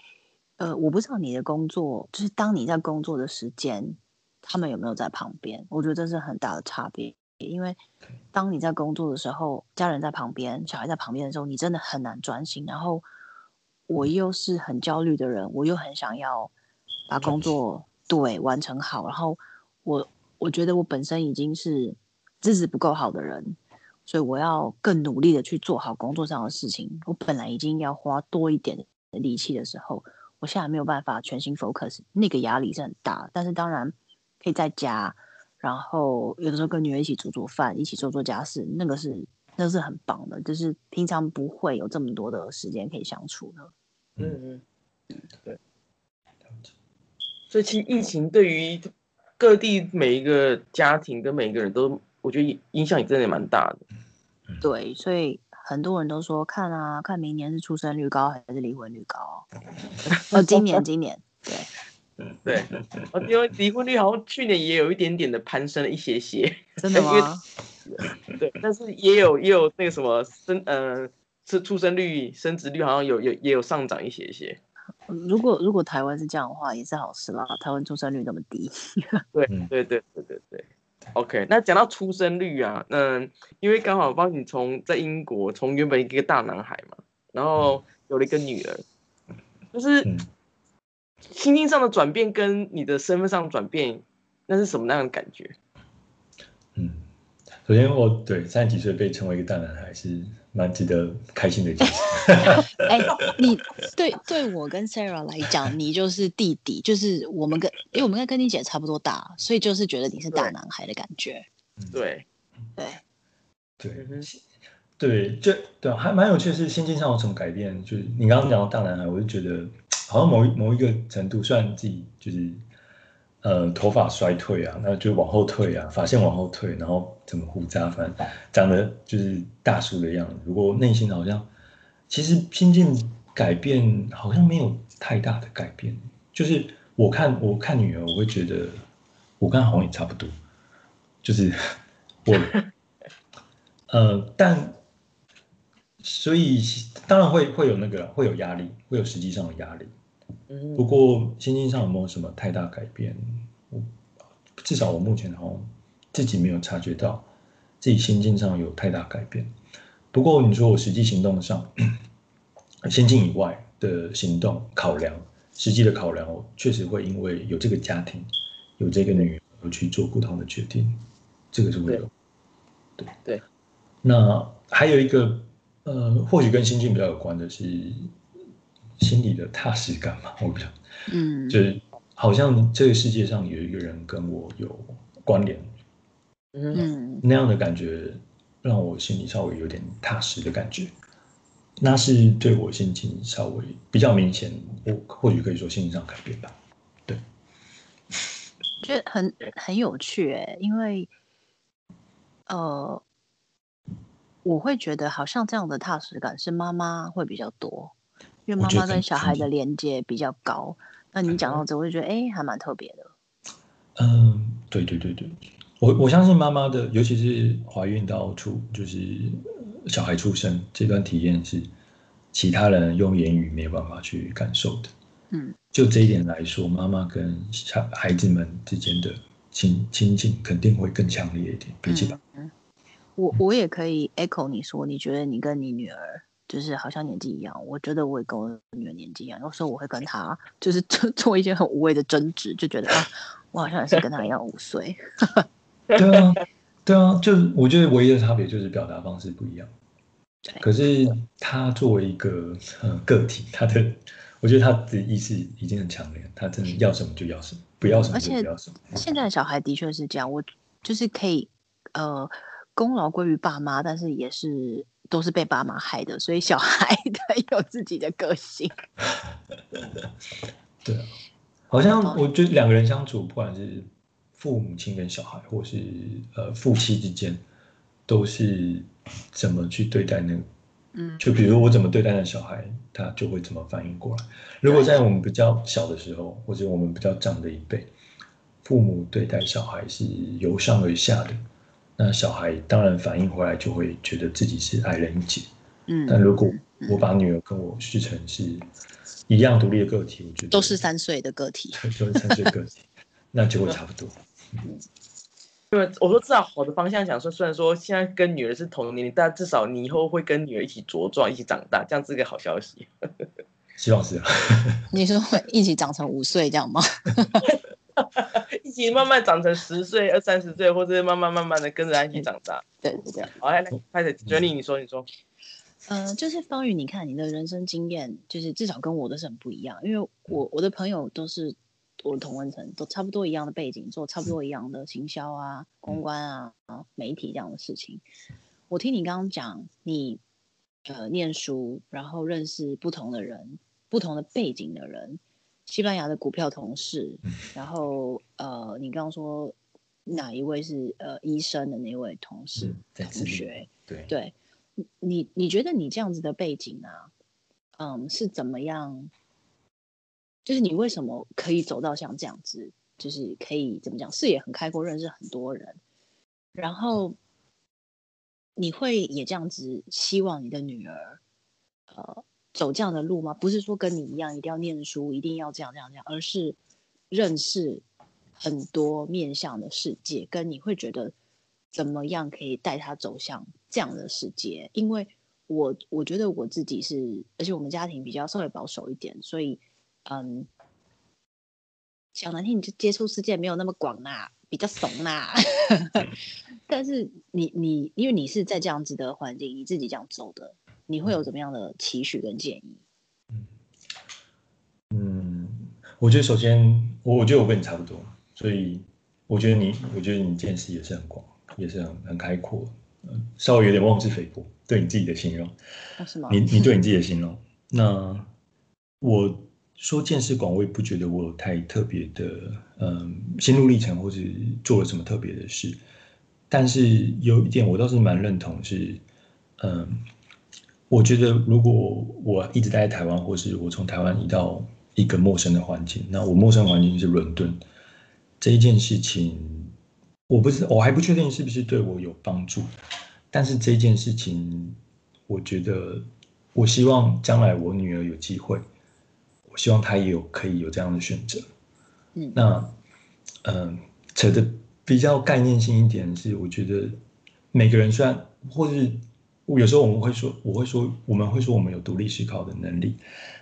呃，我不知道你的工作，就是当你在工作的时间，他们有没有在旁边？我觉得这是很大的差别。因为当你在工作的时候，家人在旁边，小孩在旁边的时候，你真的很难专心。然后我又是很焦虑的人，我又很想要把工作对完成好。然后我我觉得我本身已经是资质不够好的人。所以我要更努力的去做好工作上的事情。我本来已经要花多一点的力气的时候，我现在没有办法全心 focus，那个压力是很大。但是当然可以在家，然后有的时候跟女儿一起煮煮饭，一起做做家事，那个是那是很棒的。就是平常不会有这么多的时间可以相处的。嗯嗯，对。所以其实疫情对于各地每一个家庭跟每一个人都。我觉得影响也真的蛮大的，对，所以很多人都说看啊，看明年是出生率高还是离婚率高？哦，今年，今年，对，嗯，对，因为离婚率好像去年也有一点点的攀升了一些些，真的吗？对，但是也有也有那个什么生，呃，是出生率、生殖率好像有有也有上涨一些些。如果如果台湾是这样的话，也是好事啦。台湾出生率那么低，对对对对对对。OK，那讲到出生率啊，嗯，因为刚好帮你从在英国从原本一个大男孩嘛，然后有了一个女儿，就是心境上的转变跟你的身份上的转变，那是什么样的感觉？嗯，首先我对三十几岁被称为一个大男孩是。蛮值得开心的一件事。哎，你对对我跟 Sarah 来讲，你就是弟弟，就是我们跟，因为我们跟跟你姐差不多大，所以就是觉得你是大男孩的感觉。对，对，对，对，就对，还蛮有趣的是心境上有什么改变？就是你刚刚讲到大男孩，我就觉得好像某一某一个程度，虽然自己就是。呃，头发衰退啊，那就往后退啊，发线往后退，然后怎么胡渣，反正长得就是大叔的样子。如果内心好像，其实心境改变好像没有太大的改变。就是我看我看女儿，我会觉得我跟好像也差不多。就是 我，呃，但所以当然会会有那个会有压力，会有实际上的压力。不过心境上有没有什么太大改变？我至少我目前好像自己没有察觉到自己心境上有太大改变。不过你说我实际行动上，心境以外的行动考量，实际的考量，我确实会因为有这个家庭，有这个女儿而去做不同的决定。这个是会有。对对。那还有一个呃，或许跟心境比较有关的是。心里的踏实感嘛，我比较，嗯，就是好像这个世界上有一个人跟我有关联，嗯，那样的感觉让我心里稍微有点踏实的感觉，那是对我心情稍微比较明显，我或许可以说心情上改变吧，对，觉得很很有趣诶，因为，呃，我会觉得好像这样的踏实感是妈妈会比较多。因为妈妈跟小孩的连接比较高，那你讲到这，我就觉得哎，还蛮特别的。嗯，对对对对，我我相信妈妈的，尤其是怀孕到出就是小孩出生这段体验，是其他人用言语没有办法去感受的。嗯，就这一点来说，妈妈跟小孩子们之间的亲亲近肯定会更强烈一点，比起吧。嗯，我我也可以 echo 你说，你觉得你跟你女儿。就是好像年纪一样，我觉得我也跟我女儿年纪一样。有时候我会跟她 就是做做一些很无谓的争执，就觉得啊，我好像也是跟她一样五岁。对啊，对啊，就我觉得唯一的差别就是表达方式不一样。可是他作为一个呃个体，他的我觉得他的意识已经很强烈，他真的要什么就要什么，不要什么就不要什么。现在的小孩的确是这样，我就是可以呃功劳归于爸妈，但是也是。都是被爸妈害的，所以小孩他 有自己的个性。对啊，好像我觉得两个人相处，不管是父母亲跟小孩，或是呃夫妻之间，都是怎么去对待那嗯，就比如我怎么对待那小孩，他就会怎么反应过来。如果在我们比较小的时候，或者我们比较长的一辈，父母对待小孩是由上而下的，那小孩当然反应回来就会觉得自己是矮人一截。嗯，但如果我把女儿跟我视成是一样独立的个体，我觉得都是三岁的个体，都是三岁个体，那就会差不多。因为我说至少好的方向想说，虽然说现在跟女儿是同年龄，但至少你以后会跟女儿一起茁壮，一起长大，这样是个好消息。希望是啊。你说会一起长成五岁这样吗？一起慢慢长成十岁、二三十岁，或者慢慢慢慢的跟着他一起长大。对，是这样。好，来来，开始 Jenny，你说，你说。呃，就是方宇，你看你的人生经验，就是至少跟我的是很不一样，因为我我的朋友都是。我的同文层都差不多一样的背景，做差不多一样的行销啊、公关啊、啊媒体这样的事情。我听你刚刚讲，你呃念书，然后认识不同的人、不同的背景的人，西班牙的股票同事，然后呃，你刚刚说哪一位是呃医生的那位同事同学？对对，你你觉得你这样子的背景啊，嗯，是怎么样？就是你为什么可以走到像这样子，就是可以怎么讲，视野很开阔，认识很多人，然后你会也这样子希望你的女儿，呃，走这样的路吗？不是说跟你一样一定要念书，一定要这样这样这样，而是认识很多面向的世界，跟你会觉得怎么样可以带他走向这样的世界？因为我我觉得我自己是，而且我们家庭比较稍微保守一点，所以。嗯，讲难听，你就接触世界没有那么广啦，比较怂啦。但是你你，因为你是在这样子的环境，你自己这样走的，你会有怎么样的期许跟建议？嗯，我觉得首先，我我觉得我跟你差不多，所以我觉得你，我觉得你见识也是很广，也是很很开阔。嗯，稍微有点妄自菲薄，对你自己的形容。是吗？你你对你自己的形容，那我。说见识广，我也不觉得我有太特别的，嗯，心路历程或者做了什么特别的事。但是有一点，我倒是蛮认同，是，嗯，我觉得如果我一直待在台湾，或是我从台湾移到一个陌生的环境，那我陌生环境是伦敦这一件事情，我不是我还不确定是不是对我有帮助。但是这件事情，我觉得我希望将来我女儿有机会。我希望她也有可以有这样的选择，嗯，那，嗯，扯的比较概念性一点是，我觉得每个人虽然，或是有时候我们会说，我会说，我们会说我们有独立思考的能力，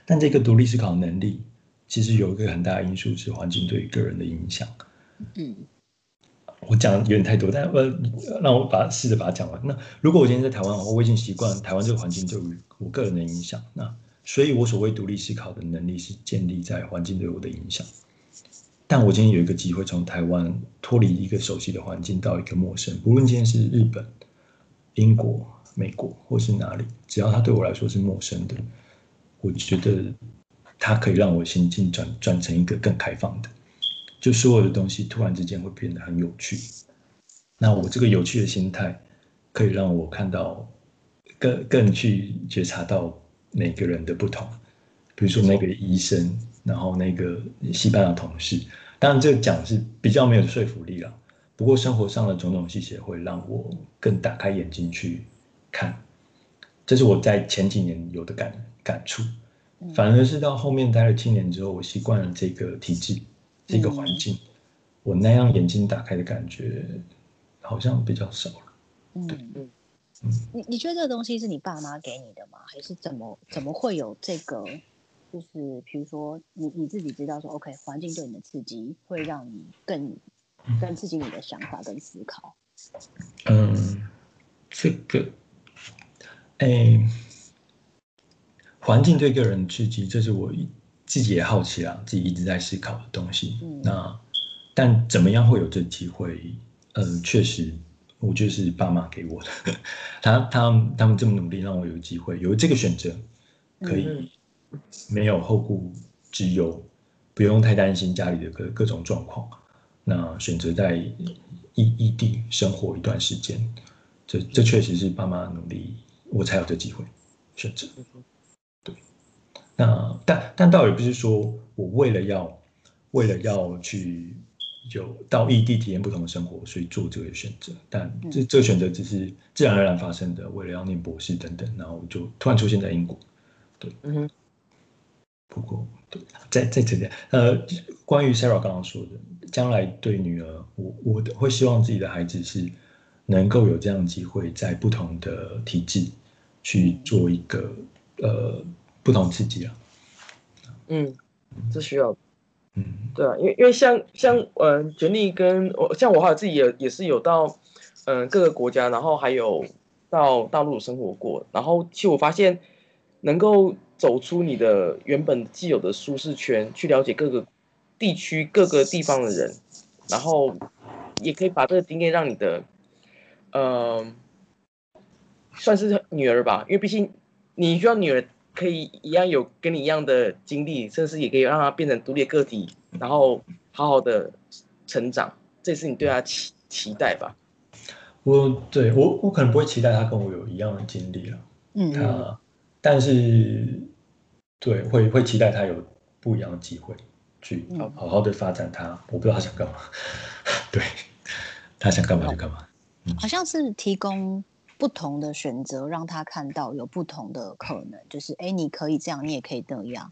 但这个独立思考能力其实有一个很大的因素是环境对于个人的影响，嗯，我讲有点太多，但呃，让我把试着把它讲完。那如果我今天在台湾，我已经习惯台湾这个环境对我个人的影响，那。所以，我所谓独立思考的能力是建立在环境对我的影响。但我今天有一个机会从台湾脱离一个熟悉的环境到一个陌生，不论今天是日本、英国、美国或是哪里，只要它对我来说是陌生的，我觉得它可以让我心境转转成一个更开放的，就所有的东西突然之间会变得很有趣。那我这个有趣的心态，可以让我看到更更去觉察到。每个人的不同，比如说那个医生，然后那个西班牙同事，当然这个讲是比较没有说服力了。不过生活上的种种细节会让我更打开眼睛去看，这是我在前几年有的感感触。反而是到后面待了七年之后，我习惯了这个体制、这个环境，我那样眼睛打开的感觉好像比较少了。嗯。你你觉得这个东西是你爸妈给你的吗？还是怎么怎么会有这个？就是比如说，你你自己知道说，OK，环境对你的刺激会让你更更刺激你的想法跟思考。嗯，这个，哎，环境对个人刺激，这是我自己也好奇啊，自己一直在思考的东西。那但怎么样会有这机会？嗯，确实。我觉得是爸妈给我的，他他他们这么努力，让我有机会有这个选择，可以没有后顾之忧，不用太担心家里的各各种状况。那选择在异异地生活一段时间，这这确实是爸妈努力，我才有这机会。选择。对，那但但倒也不是说我为了要为了要去有到异地体验不同的生活，所以做这个选择。但这这个选择只是自然而然发生的，为了要念博士等等，然后就突然出现在英国。对，嗯哼。不过，对，在在这边，呃，关于 Sarah 刚刚说的，将来对女儿，我我会希望自己的孩子是能够有这样的机会，在不同的体制去做一个呃不同刺激啊。嗯，这需要。嗯，对啊，因为因为像像嗯，权力跟我像我还有自己也也是有到嗯各个国家，然后还有到大陆生活过，然后其实我发现能够。走出你的原本既有的舒适圈，去了解各个地区、各个地方的人，然后也可以把这个经验让你的，呃，算是女儿吧，因为毕竟你需要女儿可以一样有跟你一样的经历，甚至也可以让她变成独立个体，然后好好的成长，这是你对她期期待吧？我对我我可能不会期待她跟我有一样的经历了，嗯，她。但是，对，会会期待她有不一样的机会，去好好好的发展他。我不知道他想干嘛，对，他想干嘛就干嘛。好像是提供不同的选择，让他看到有不同的可能。就是，哎，你可以这样，你也可以那样。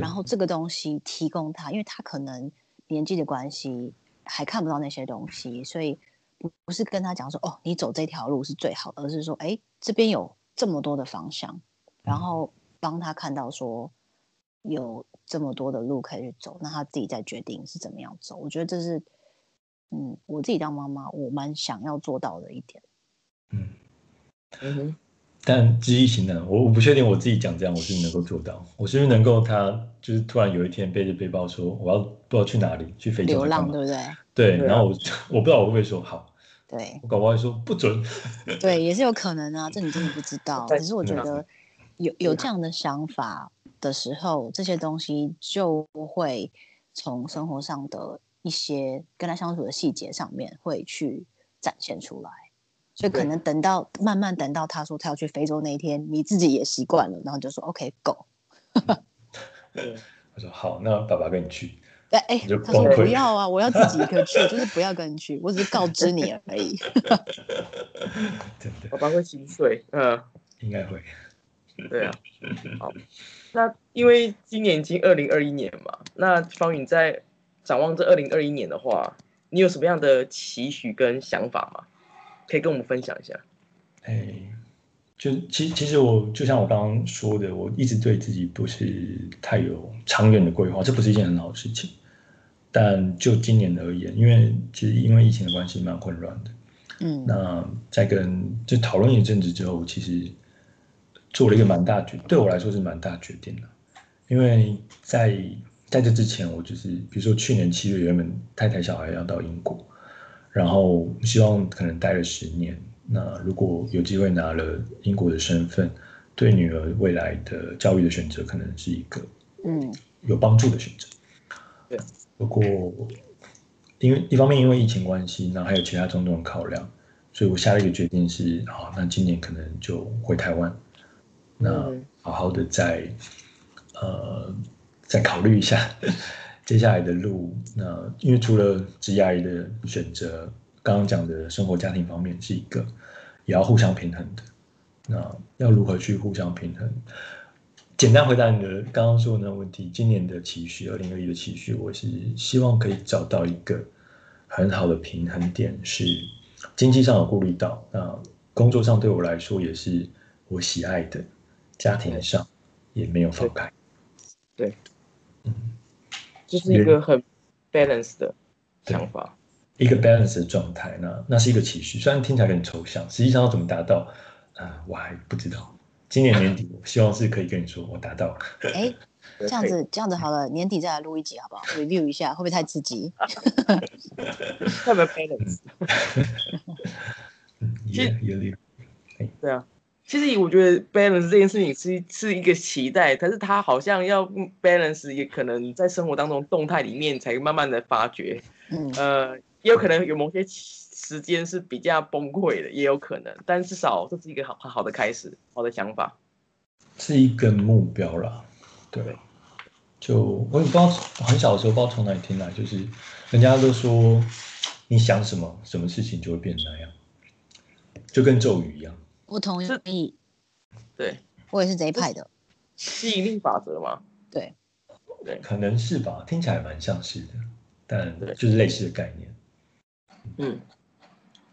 然后这个东西提供他，因为他可能年纪的关系还看不到那些东西，所以不不是跟他讲说，哦，你走这条路是最好的，而是说，哎，这边有这么多的方向。然后帮他看到说有这么多的路可以去走，那他自己再决定是怎么样走。我觉得这是，嗯，我自己当妈妈，我蛮想要做到的一点。嗯嗯哼，但知易行难，我我不确定我自己讲这样我是能够做到，我是不是能够他就是突然有一天背着背包说我要不知道去哪里去非洲流浪，对不对？对，然后我我不知道我会不会说好，对我搞不好说不准，对，也是有可能啊，这你真的不知道。只是我觉得。有有这样的想法的时候，这些东西就会从生活上的一些跟他相处的细节上面会去展现出来。所以可能等到慢慢等到他说他要去非洲那一天，你自己也习惯了，然后就说 OK go。我说好，那爸爸跟你去。对，哎，他说不要啊，我要自己一个去，就是不要跟你去，我只是告知你而已。真的，爸爸会心碎，嗯，应该会。对啊，好，那因为今年已经二零二一年嘛，那方允在展望这二零二一年的话，你有什么样的期许跟想法吗？可以跟我们分享一下。哎，就其其实我就像我刚刚说的，我一直对自己不是太有长远的规划，这不是一件很好的事情。但就今年而言，因为其实因为疫情的关系蛮混乱的，嗯，那在跟就讨论一阵子之后，其实。做了一个蛮大决，对我来说是蛮大决定的，因为在在这之前，我就是比如说去年七月原本太太小孩要到英国，然后希望可能待了十年，那如果有机会拿了英国的身份，对女儿未来的教育的选择可能是一个嗯有帮助的选择。对，不过因为一方面因为疫情关系，那还有其他种种考量，所以我下了一个决定是，好，那今年可能就回台湾。那好好的再，呃，再考虑一下 接下来的路。那因为除了职业的选择，刚刚讲的生活家庭方面是一个，也要互相平衡的。那要如何去互相平衡？简单回答你的刚刚说的那个问题，今年的期许，二零二一的期许，我是希望可以找到一个很好的平衡点，是经济上有顾虑到，那工作上对我来说也是我喜爱的。家庭上也没有放开，对，就是一个很 balance 的想法，一个 balance 的状态。那那是一个期许，虽然听起来很抽象，实际上要怎么达到，啊，我还不知道。今年年底，我希望是可以跟你说，我达到了。哎，这样子，这样子好了，年底再来录一集好不好？review 一下，会不会太刺激？特别 balance。嗯，也有点，对啊。其实我觉得 balance 这件事情是是一个期待，可是他好像要 balance，也可能在生活当中动态里面才慢慢的发觉。嗯，呃，也有可能有某些时间是比较崩溃的，也有可能，但至少这是一个好好的开始，好的想法。是一个目标啦。对，就我也不知道，很小的时候不知道从哪里听来，就是人家都说你想什么，什么事情就会变那样，就跟咒语一样。我同意。对，我也是这一派的。吸引力法则吗。对。对，可能是吧，听起来蛮像是的，但就是类似的概念。嗯，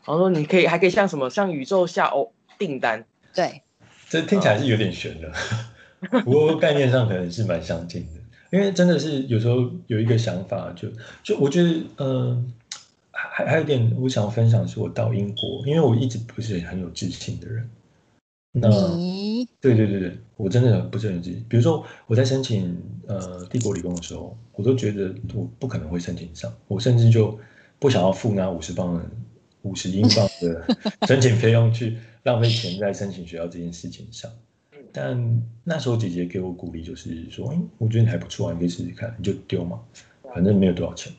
然后说你可以还可以像什么，像宇宙下哦订单。对，这听起来是有点悬的，不过概念上可能是蛮相近的。因为真的是有时候有一个想法，就就我觉得，嗯，还还有点我想要分享是，我到英国，因为我一直不是很有自信的人。那对对对对，我真的不是很自信。比如说我在申请呃帝国理工的时候，我都觉得我不可能会申请上，我甚至就不想要付那五十磅、五十英镑的 申请费用去浪费钱在申请学校这件事情上。但那时候姐姐给我鼓励，就是说，哎，我觉得你还不错啊，你可以试试看，你就丢嘛，反正没有多少钱。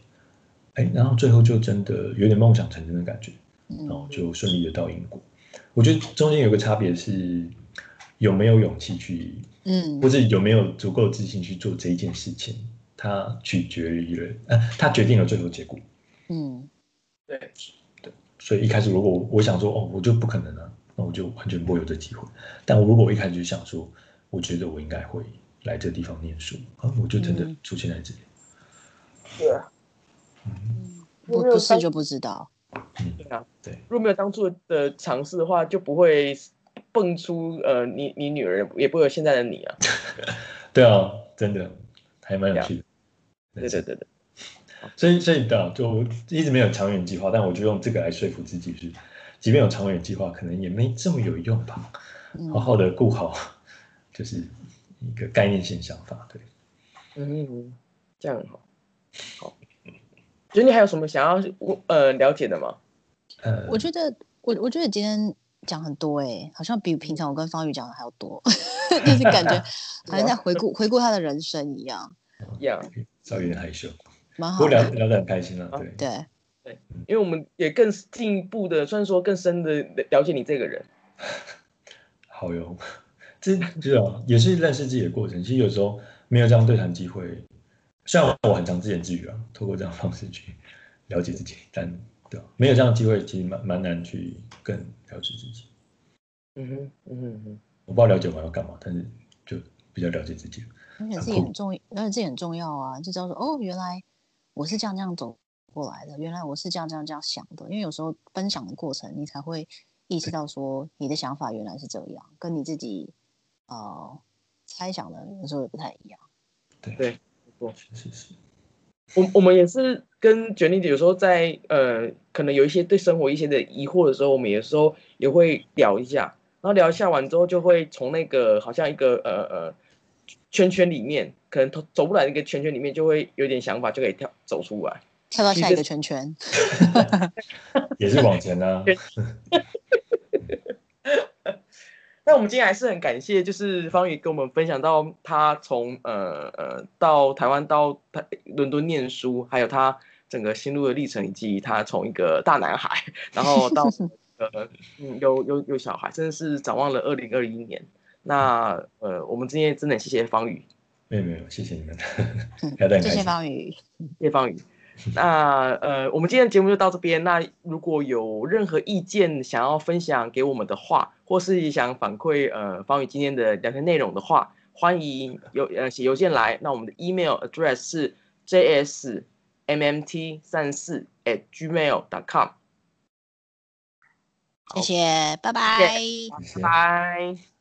哎，然后最后就真的有点梦想成真的感觉，然后就顺利的到英国。我觉得中间有个差别是有没有勇气去，嗯，或者有没有足够自信去做这一件事情，它取决于了，呃，它决定了最后结果。嗯，对对，所以一开始如果我想说，哦，我就不可能了，那我就完全不会有这机会。但我如果我一开始就想说，我觉得我应该会来这地方念书，啊，我就真的出现在这里。对啊，嗯，不不是就不知道。对啊，对，如果没有当初的尝试的话，就不会蹦出呃，你你女儿也不会有现在的你啊。对啊，真的还蛮有趣的。对对对对。所以所以的就一直没有长远计划，但我就用这个来说服自己，是即便有长远计划，可能也没这么有用吧。好好的顾好，就是一个概念性想法。对，嗯，这样好，好。所以你还有什么想要呃了解的吗？呃，我觉得我我觉得今天讲很多哎，好像比平常我跟方宇讲的还要多，就是感觉 好像在回顾回顾他的人生一样。一样，稍微有点害羞，蛮好，聊聊得很开心啊。对对对，因为我们也更进一步的，虽然说更深的了解你这个人。好哟，这这啊也是认识自己的过程。其实有时候没有这样对谈机会。虽然我很常自言自语啊，透过这样方式去了解自己，但对没有这样的机会，其实蛮蛮难去更了解自己。嗯哼，嗯哼哼，我不知道了解我要干嘛，但是就比较了解自己。而且自己很重要，而且自己很重要啊，就知道说哦，原来我是这样这样走过来的，原来我是这样这样这样想的。因为有时候分享的过程，你才会意识到说你的想法原来是这样，跟你自己呃猜想的有时候也不太一样。对。是是是，我我们也是跟卷丽姐有时候在呃，可能有一些对生活一些的疑惑的时候，我们有时候也会聊一下，然后聊一下完之后，就会从那个好像一个呃呃圈圈里面，可能走走不来那个圈圈里面，就会有点想法，就可以跳走出来，跳到下一个圈圈，也是往前呢。那我们今天还是很感谢，就是方宇跟我们分享到他从呃呃到台湾到台伦敦念书，还有他整个心路的历程，以及他从一个大男孩，然后到 呃嗯有有有小孩，真的是展望了二零二一年。那呃我们今天真的谢谢方宇，没有没有，谢谢你们，谢谢方宇，谢谢方宇。那呃，我们今天的节目就到这边。那如果有任何意见想要分享给我们的话，或是想反馈呃方宇今天的聊天内容的话，欢迎邮呃写邮件来。那我们的 email address 是 jsmmt 三四 at gmail dot com。谢谢，拜拜，拜拜。